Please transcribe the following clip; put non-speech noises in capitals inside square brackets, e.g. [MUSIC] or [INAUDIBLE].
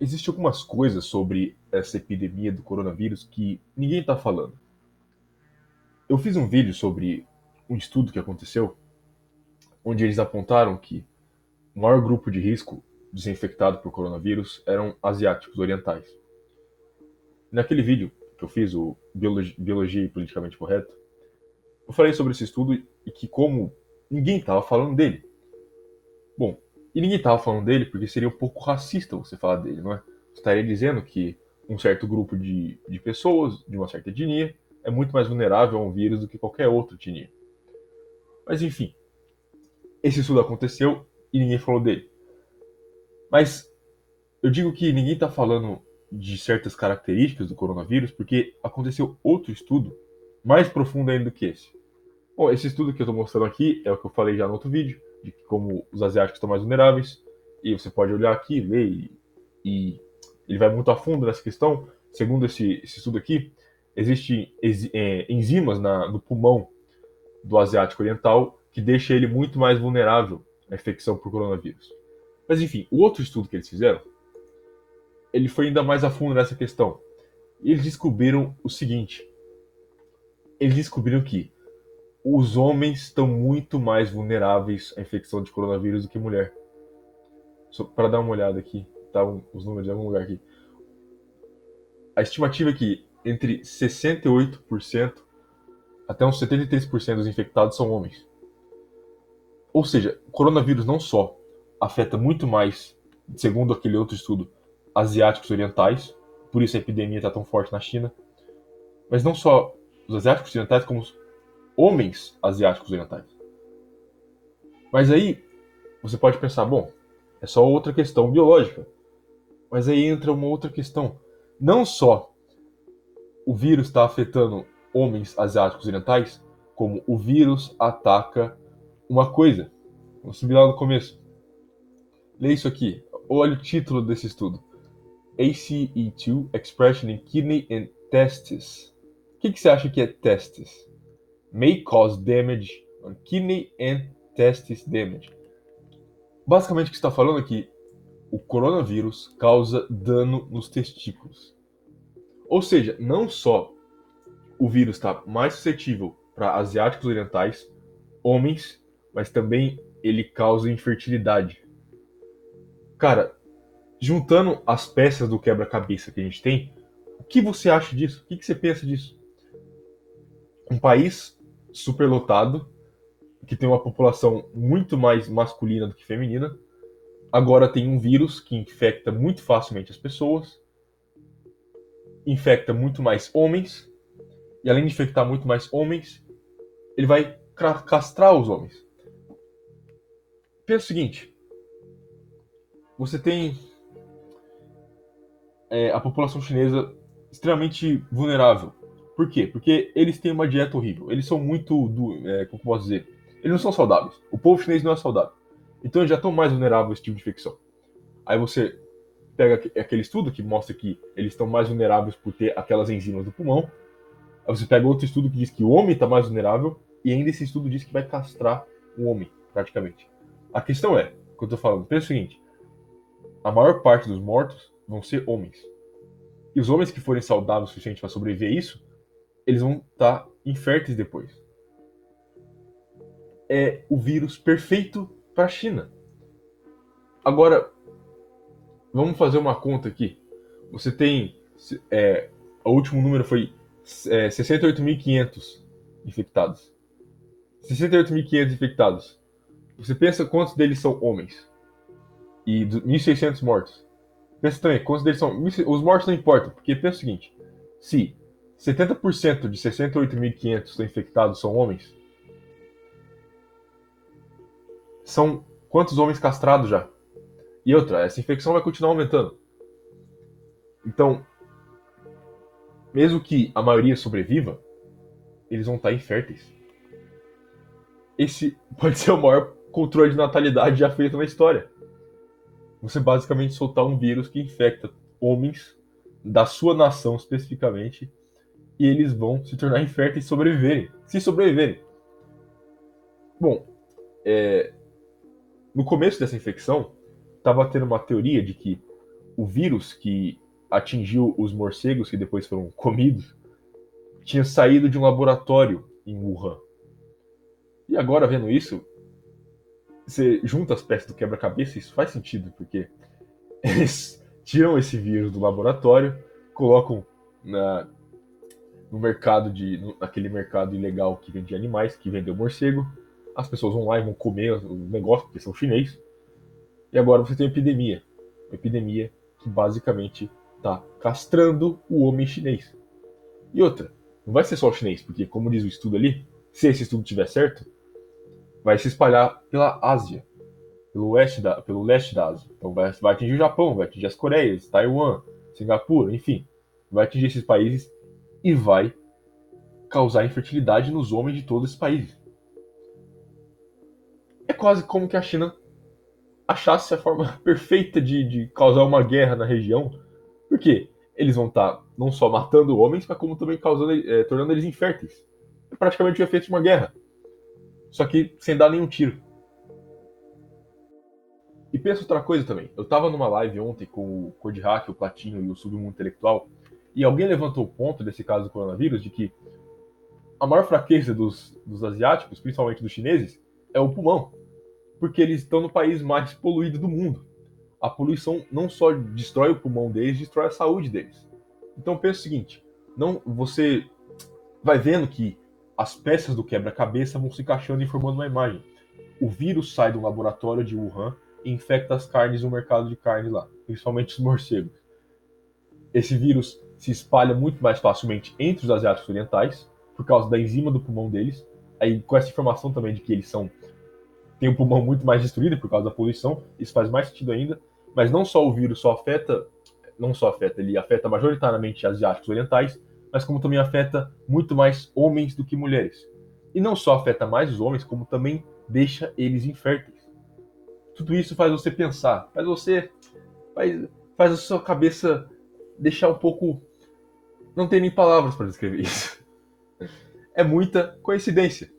Existem algumas coisas sobre essa epidemia do coronavírus que ninguém está falando. Eu fiz um vídeo sobre um estudo que aconteceu, onde eles apontaram que o maior grupo de risco de ser infectado por coronavírus eram asiáticos orientais. Naquele vídeo que eu fiz, o Biologia, Biologia Politicamente Correto, eu falei sobre esse estudo e que como ninguém estava falando dele. Bom, e ninguém estava falando dele porque seria um pouco racista você falar dele, não é? Você estaria dizendo que um certo grupo de, de pessoas, de uma certa etnia, é muito mais vulnerável a um vírus do que qualquer outra etnia. Mas enfim, esse estudo aconteceu e ninguém falou dele. Mas eu digo que ninguém está falando de certas características do coronavírus porque aconteceu outro estudo mais profundo ainda do que esse. Bom, esse estudo que eu estou mostrando aqui é o que eu falei já no outro vídeo de como os asiáticos estão mais vulneráveis. E você pode olhar aqui, ler, e, e ele vai muito a fundo nessa questão. Segundo esse, esse estudo aqui, existem é, enzimas na, no pulmão do asiático oriental que deixa ele muito mais vulnerável à infecção por coronavírus. Mas enfim, o outro estudo que eles fizeram, ele foi ainda mais a fundo nessa questão. Eles descobriram o seguinte: eles descobriram que os homens estão muito mais vulneráveis à infecção de coronavírus do que mulher. Para dar uma olhada aqui, tá os números em algum lugar aqui. A estimativa é que entre 68% até uns 73% dos infectados são homens. Ou seja, o coronavírus não só afeta muito mais, segundo aquele outro estudo, asiáticos orientais, por isso a epidemia está tão forte na China, mas não só os asiáticos orientais, como homens asiáticos orientais. Mas aí você pode pensar, bom, é só outra questão biológica. Mas aí entra uma outra questão. Não só o vírus está afetando homens asiáticos orientais, como o vírus ataca uma coisa. Vamos subir lá no começo. Lê isso aqui. Olha o título desse estudo. ACE2 Expression in Kidney and Testes. O que, que você acha que é testes? May cause damage on kidney and testis damage. Basicamente o que está falando aqui, o coronavírus causa dano nos testículos. Ou seja, não só o vírus está mais suscetível para asiáticos orientais, homens, mas também ele causa infertilidade. Cara, juntando as peças do quebra-cabeça que a gente tem, o que você acha disso? O que você pensa disso? Um país superlotado, que tem uma população muito mais masculina do que feminina. Agora tem um vírus que infecta muito facilmente as pessoas, infecta muito mais homens, e além de infectar muito mais homens, ele vai castrar os homens. Pensa o seguinte: você tem é, a população chinesa extremamente vulnerável por quê? Porque eles têm uma dieta horrível. Eles são muito. Do, é, como posso dizer? Eles não são saudáveis. O povo chinês não é saudável. Então eles já estão mais vulneráveis a esse tipo de infecção. Aí você pega aquele estudo que mostra que eles estão mais vulneráveis por ter aquelas enzimas do pulmão. Aí você pega outro estudo que diz que o homem está mais vulnerável. E ainda esse estudo diz que vai castrar o homem, praticamente. A questão é, que eu estou falando, pensa o seguinte: a maior parte dos mortos vão ser homens. E os homens que forem saudáveis o suficiente para sobreviver a isso eles vão estar tá inférteis depois. É o vírus perfeito para a China. Agora, vamos fazer uma conta aqui. Você tem. É, o último número foi é, 68.500 infectados. 68.500 infectados. Você pensa quantos deles são homens? E 1.600 mortos. Pensa também, quantos deles são. Os mortos não importam, porque pensa o seguinte: se 70% de 68.500 infectados são homens. São quantos homens castrados já? E outra, essa infecção vai continuar aumentando. Então, mesmo que a maioria sobreviva, eles vão estar inférteis. Esse [LAUGHS] pode ser o maior controle de natalidade já feito na história. Você basicamente soltar um vírus que infecta homens da sua nação especificamente e eles vão se tornar inférteis e sobreviverem. Se sobreviverem. Bom, é, no começo dessa infecção, estava tendo uma teoria de que o vírus que atingiu os morcegos que depois foram comidos tinha saído de um laboratório em Wuhan. E agora, vendo isso, você junta as peças do quebra-cabeça, isso faz sentido, porque [LAUGHS] eles tiram esse vírus do laboratório, colocam na, no mercado de. No, naquele mercado ilegal que vende animais, que vendeu morcego. As pessoas vão lá e vão comer o negócio, porque são chinês. E agora você tem uma epidemia. Uma epidemia que basicamente está castrando o homem chinês. E outra, não vai ser só o chinês, porque como diz o estudo ali, se esse estudo tiver certo, vai se espalhar pela Ásia, pelo, oeste da, pelo leste da Ásia. Então vai, vai atingir o Japão, vai atingir as Coreias, Taiwan, Singapura, enfim. Vai atingir esses países e vai causar infertilidade nos homens de todos esses países. É quase como que a China achasse a forma [LAUGHS] perfeita de, de causar uma guerra na região. Por quê? Eles vão estar tá não só matando homens, mas como também causando, é, tornando eles inférteis. É praticamente o efeito de uma guerra. Só que sem dar nenhum tiro. E pensa outra coisa também. Eu tava numa live ontem com o Code Hack, o Platinho e o Submundo Intelectual, e alguém levantou o ponto desse caso do coronavírus de que a maior fraqueza dos, dos asiáticos, principalmente dos chineses, é o pulmão porque eles estão no país mais poluído do mundo. A poluição não só destrói o pulmão deles, destrói a saúde deles. Então pensa o seguinte, não você vai vendo que as peças do quebra-cabeça vão se encaixando e formando uma imagem. O vírus sai do laboratório de Wuhan e infecta as carnes no mercado de carne lá, principalmente os morcegos. Esse vírus se espalha muito mais facilmente entre os asiáticos orientais, por causa da enzima do pulmão deles. Aí, com essa informação também de que eles são tem o pulmão muito mais destruído por causa da poluição, isso faz mais sentido ainda. Mas não só o vírus só afeta, não só afeta, ele afeta majoritariamente asiáticos orientais, mas como também afeta muito mais homens do que mulheres. E não só afeta mais os homens, como também deixa eles inférteis. Tudo isso faz você pensar, faz você. faz, faz a sua cabeça deixar um pouco. Não tem nem palavras para descrever isso. É muita coincidência.